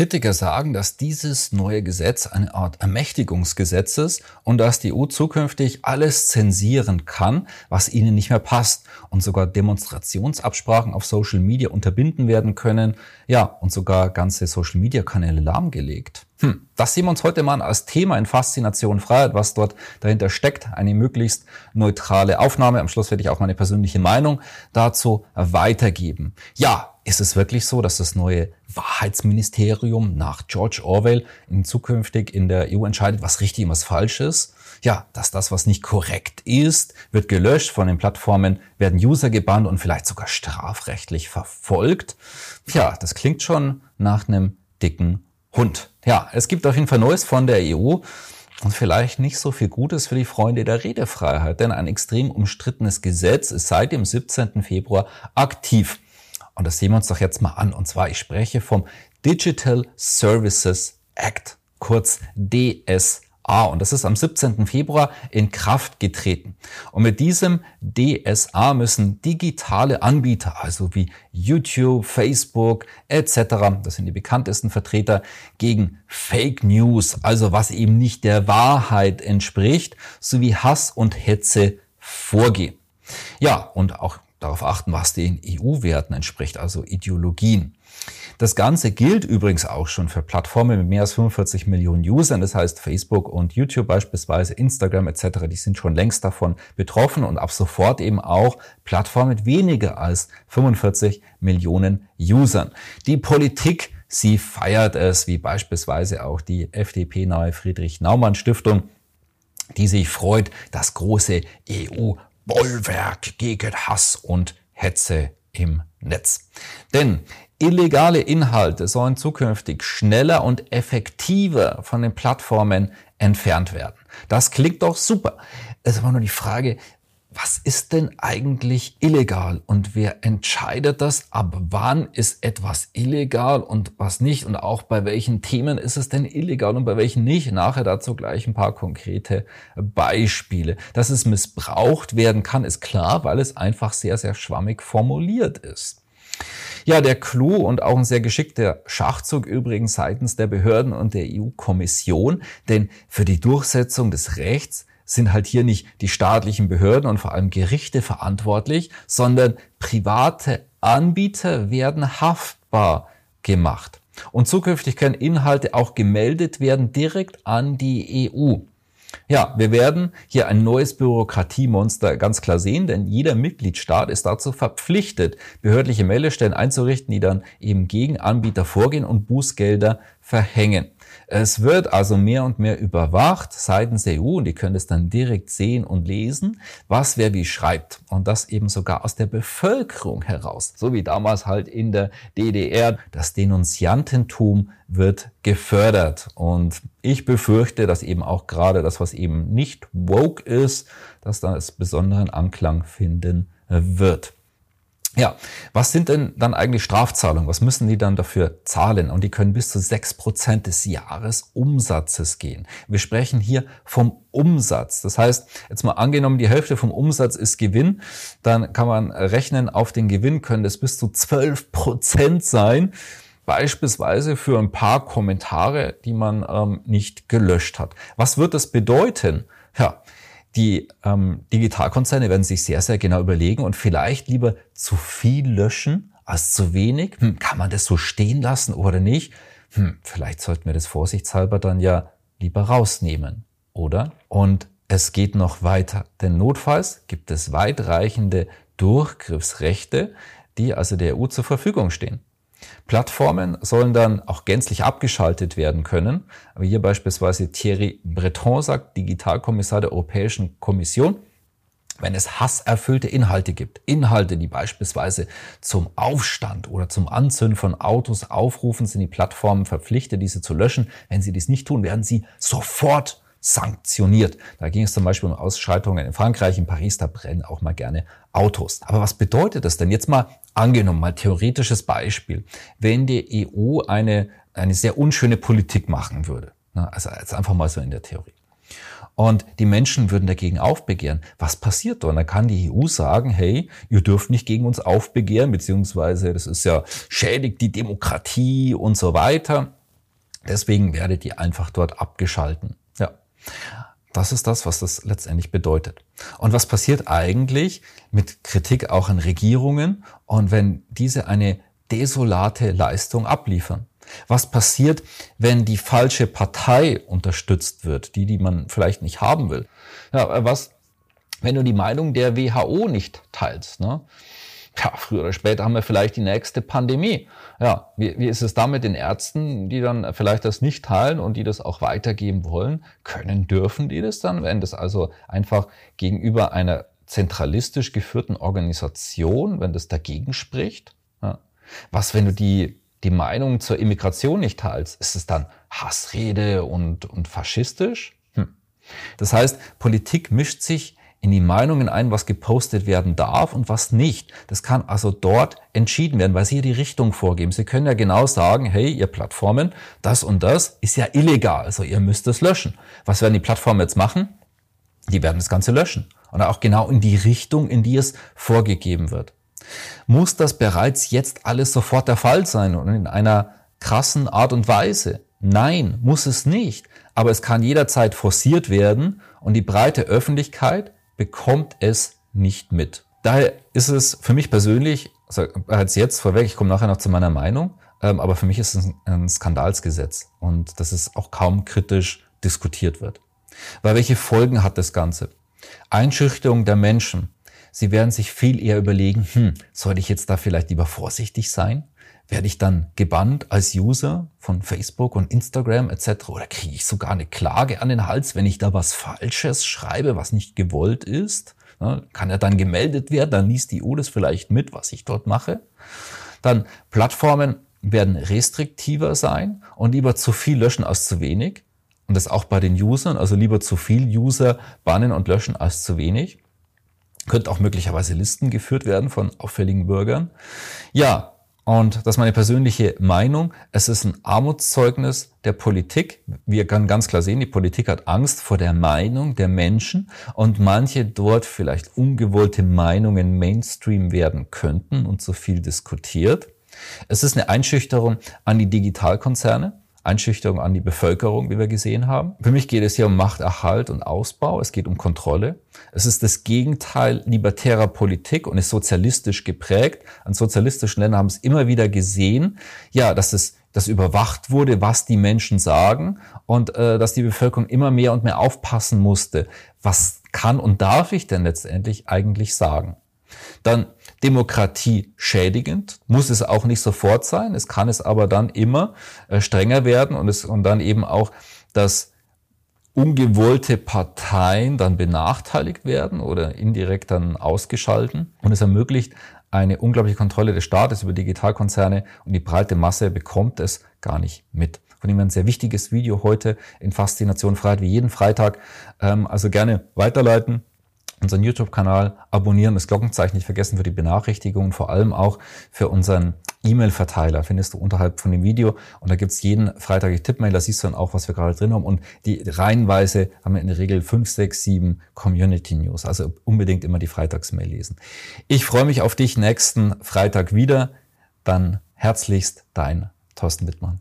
Kritiker sagen, dass dieses neue Gesetz eine Art Ermächtigungsgesetz ist und dass die EU zukünftig alles zensieren kann, was ihnen nicht mehr passt und sogar Demonstrationsabsprachen auf Social Media unterbinden werden können, ja, und sogar ganze Social Media Kanäle lahmgelegt. Hm, das sehen wir uns heute mal als Thema in Faszination Freiheit, was dort dahinter steckt. Eine möglichst neutrale Aufnahme. Am Schluss werde ich auch meine persönliche Meinung dazu weitergeben. Ja, ist es wirklich so, dass das neue Wahrheitsministerium nach George Orwell in zukünftig in der EU entscheidet, was richtig und was falsch ist? Ja, dass das, was nicht korrekt ist, wird gelöscht von den Plattformen, werden User gebannt und vielleicht sogar strafrechtlich verfolgt. Ja, das klingt schon nach einem dicken Hund. Ja, es gibt auf jeden Fall Neues von der EU und vielleicht nicht so viel Gutes für die Freunde der Redefreiheit, denn ein extrem umstrittenes Gesetz ist seit dem 17. Februar aktiv. Und das sehen wir uns doch jetzt mal an. Und zwar, ich spreche vom Digital Services Act, kurz DSA. Und das ist am 17. Februar in Kraft getreten. Und mit diesem DSA müssen digitale Anbieter, also wie YouTube, Facebook etc., das sind die bekanntesten Vertreter, gegen Fake News, also was eben nicht der Wahrheit entspricht, sowie Hass und Hetze vorgehen. Ja, und auch darauf achten, was den EU-Werten entspricht, also Ideologien. Das Ganze gilt übrigens auch schon für Plattformen mit mehr als 45 Millionen Usern. Das heißt, Facebook und YouTube beispielsweise, Instagram etc., die sind schon längst davon betroffen und ab sofort eben auch Plattformen mit weniger als 45 Millionen Usern. Die Politik, sie feiert es, wie beispielsweise auch die FDP-nahe Friedrich-Naumann-Stiftung, die sich freut, das große EU Bollwerk gegen Hass und Hetze im Netz. Denn illegale Inhalte sollen zukünftig schneller und effektiver von den Plattformen entfernt werden. Das klingt doch super. Es aber nur die Frage, was ist denn eigentlich illegal und wer entscheidet das? Ab wann ist etwas illegal und was nicht? Und auch bei welchen Themen ist es denn illegal und bei welchen nicht? Nachher dazu gleich ein paar konkrete Beispiele. Dass es missbraucht werden kann, ist klar, weil es einfach sehr, sehr schwammig formuliert ist. Ja, der Clou und auch ein sehr geschickter Schachzug übrigens seitens der Behörden und der EU-Kommission, denn für die Durchsetzung des Rechts sind halt hier nicht die staatlichen Behörden und vor allem Gerichte verantwortlich, sondern private Anbieter werden haftbar gemacht. Und zukünftig können Inhalte auch gemeldet werden direkt an die EU. Ja, wir werden hier ein neues Bürokratiemonster ganz klar sehen, denn jeder Mitgliedstaat ist dazu verpflichtet, behördliche Meldestellen einzurichten, die dann eben gegen Anbieter vorgehen und Bußgelder verhängen. Es wird also mehr und mehr überwacht seitens der EU und die können es dann direkt sehen und lesen, was wer wie schreibt. Und das eben sogar aus der Bevölkerung heraus. So wie damals halt in der DDR. Das Denunziantentum wird gefördert. Und ich befürchte, dass eben auch gerade das, was eben nicht woke ist, dass das besonderen Anklang finden wird. Ja, was sind denn dann eigentlich Strafzahlungen? Was müssen die dann dafür zahlen? Und die können bis zu sechs Prozent des Jahresumsatzes gehen. Wir sprechen hier vom Umsatz. Das heißt, jetzt mal angenommen, die Hälfte vom Umsatz ist Gewinn, dann kann man rechnen, auf den Gewinn können das bis zu zwölf Prozent sein. Beispielsweise für ein paar Kommentare, die man ähm, nicht gelöscht hat. Was wird das bedeuten? Ja, die ähm, Digitalkonzerne werden sich sehr, sehr genau überlegen und vielleicht lieber zu viel löschen als zu wenig. Hm, kann man das so stehen lassen oder nicht? Hm, vielleicht sollten wir das vorsichtshalber dann ja lieber rausnehmen, oder? Und es geht noch weiter, denn notfalls gibt es weitreichende Durchgriffsrechte, die also der EU zur Verfügung stehen. Plattformen sollen dann auch gänzlich abgeschaltet werden können. Aber hier beispielsweise Thierry Breton sagt, Digitalkommissar der Europäischen Kommission, wenn es hasserfüllte Inhalte gibt, Inhalte, die beispielsweise zum Aufstand oder zum Anzünden von Autos aufrufen, sind die Plattformen verpflichtet, diese zu löschen. Wenn sie dies nicht tun, werden sie sofort sanktioniert. Da ging es zum Beispiel um Ausschreitungen in Frankreich, in Paris, da brennen auch mal gerne Autos. Aber was bedeutet das denn? Jetzt mal angenommen, mal theoretisches Beispiel. Wenn die EU eine, eine sehr unschöne Politik machen würde, also jetzt einfach mal so in der Theorie. Und die Menschen würden dagegen aufbegehren. Was passiert dann? Da kann die EU sagen, hey, ihr dürft nicht gegen uns aufbegehren, beziehungsweise das ist ja schädigt die Demokratie und so weiter. Deswegen werdet ihr einfach dort abgeschalten. Das ist das, was das letztendlich bedeutet. Und was passiert eigentlich mit Kritik auch an Regierungen und wenn diese eine desolate Leistung abliefern? Was passiert, wenn die falsche Partei unterstützt wird, die, die man vielleicht nicht haben will? Ja, was, wenn du die Meinung der WHO nicht teilst? Ne? Ja, früher oder später haben wir vielleicht die nächste Pandemie. Ja, wie, wie ist es da mit den Ärzten, die dann vielleicht das nicht teilen und die das auch weitergeben wollen? Können, dürfen die das dann, wenn das also einfach gegenüber einer zentralistisch geführten Organisation, wenn das dagegen spricht? Ja. Was, wenn du die die Meinung zur Immigration nicht teilst, ist es dann Hassrede und, und faschistisch? Hm. Das heißt, Politik mischt sich in die Meinungen ein, was gepostet werden darf und was nicht. Das kann also dort entschieden werden, weil sie hier die Richtung vorgeben. Sie können ja genau sagen, hey, ihr Plattformen, das und das ist ja illegal, also ihr müsst es löschen. Was werden die Plattformen jetzt machen? Die werden das Ganze löschen. Und auch genau in die Richtung, in die es vorgegeben wird. Muss das bereits jetzt alles sofort der Fall sein und in einer krassen Art und Weise? Nein, muss es nicht. Aber es kann jederzeit forciert werden und die breite Öffentlichkeit bekommt es nicht mit. Daher ist es für mich persönlich, also als jetzt vorweg, ich komme nachher noch zu meiner Meinung, ähm, aber für mich ist es ein Skandalsgesetz und dass es auch kaum kritisch diskutiert wird. Weil welche Folgen hat das Ganze? Einschüchterung der Menschen, Sie werden sich viel eher überlegen, hm, sollte ich jetzt da vielleicht lieber vorsichtig sein? Werde ich dann gebannt als User von Facebook und Instagram etc. Oder kriege ich sogar eine Klage an den Hals, wenn ich da was Falsches schreibe, was nicht gewollt ist? Ja, kann er dann gemeldet werden, dann liest die EU das vielleicht mit, was ich dort mache. Dann Plattformen werden restriktiver sein und lieber zu viel löschen als zu wenig. Und das auch bei den Usern, also lieber zu viel User bannen und löschen als zu wenig. Könnte auch möglicherweise Listen geführt werden von auffälligen Bürgern. Ja, und das ist meine persönliche Meinung. Es ist ein Armutszeugnis der Politik. Wir können ganz klar sehen, die Politik hat Angst vor der Meinung der Menschen und manche dort vielleicht ungewollte Meinungen Mainstream werden könnten und so viel diskutiert. Es ist eine Einschüchterung an die Digitalkonzerne. Einschüchterung an die Bevölkerung, wie wir gesehen haben. Für mich geht es hier um Machterhalt und Ausbau. Es geht um Kontrolle. Es ist das Gegenteil libertärer Politik und ist sozialistisch geprägt. An sozialistischen Ländern haben es immer wieder gesehen, ja, dass es dass überwacht wurde, was die Menschen sagen und äh, dass die Bevölkerung immer mehr und mehr aufpassen musste. Was kann und darf ich denn letztendlich eigentlich sagen? Dann Demokratie schädigend, muss es auch nicht sofort sein, es kann es aber dann immer äh, strenger werden und, es, und dann eben auch, dass ungewollte Parteien dann benachteiligt werden oder indirekt dann ausgeschalten und es ermöglicht eine unglaubliche Kontrolle des Staates über Digitalkonzerne und die breite Masse bekommt es gar nicht mit. Von dem ein sehr wichtiges Video heute in Faszination Freiheit wie jeden Freitag. Ähm, also gerne weiterleiten unseren YouTube-Kanal abonnieren, das Glockenzeichen nicht vergessen für die Benachrichtigungen, vor allem auch für unseren E-Mail-Verteiler findest du unterhalb von dem Video und da gibt's jeden Freitag die Tippmail, da siehst du dann auch, was wir gerade drin haben und die reihenweise haben wir in der Regel fünf, sechs, sieben Community News, also unbedingt immer die Freitagsmail lesen. Ich freue mich auf dich nächsten Freitag wieder, dann herzlichst dein Thorsten Wittmann.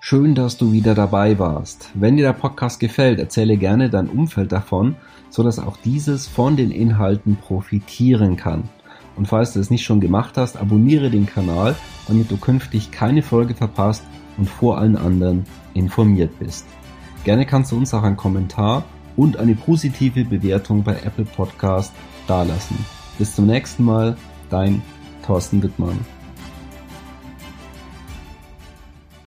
Schön, dass du wieder dabei warst. Wenn dir der Podcast gefällt, erzähle gerne dein Umfeld davon, so dass auch dieses von den Inhalten profitieren kann. Und falls du es nicht schon gemacht hast, abonniere den Kanal, damit du künftig keine Folge verpasst und vor allen anderen informiert bist. Gerne kannst du uns auch einen Kommentar und eine positive Bewertung bei Apple Podcast dalassen. Bis zum nächsten Mal, dein Thorsten Wittmann.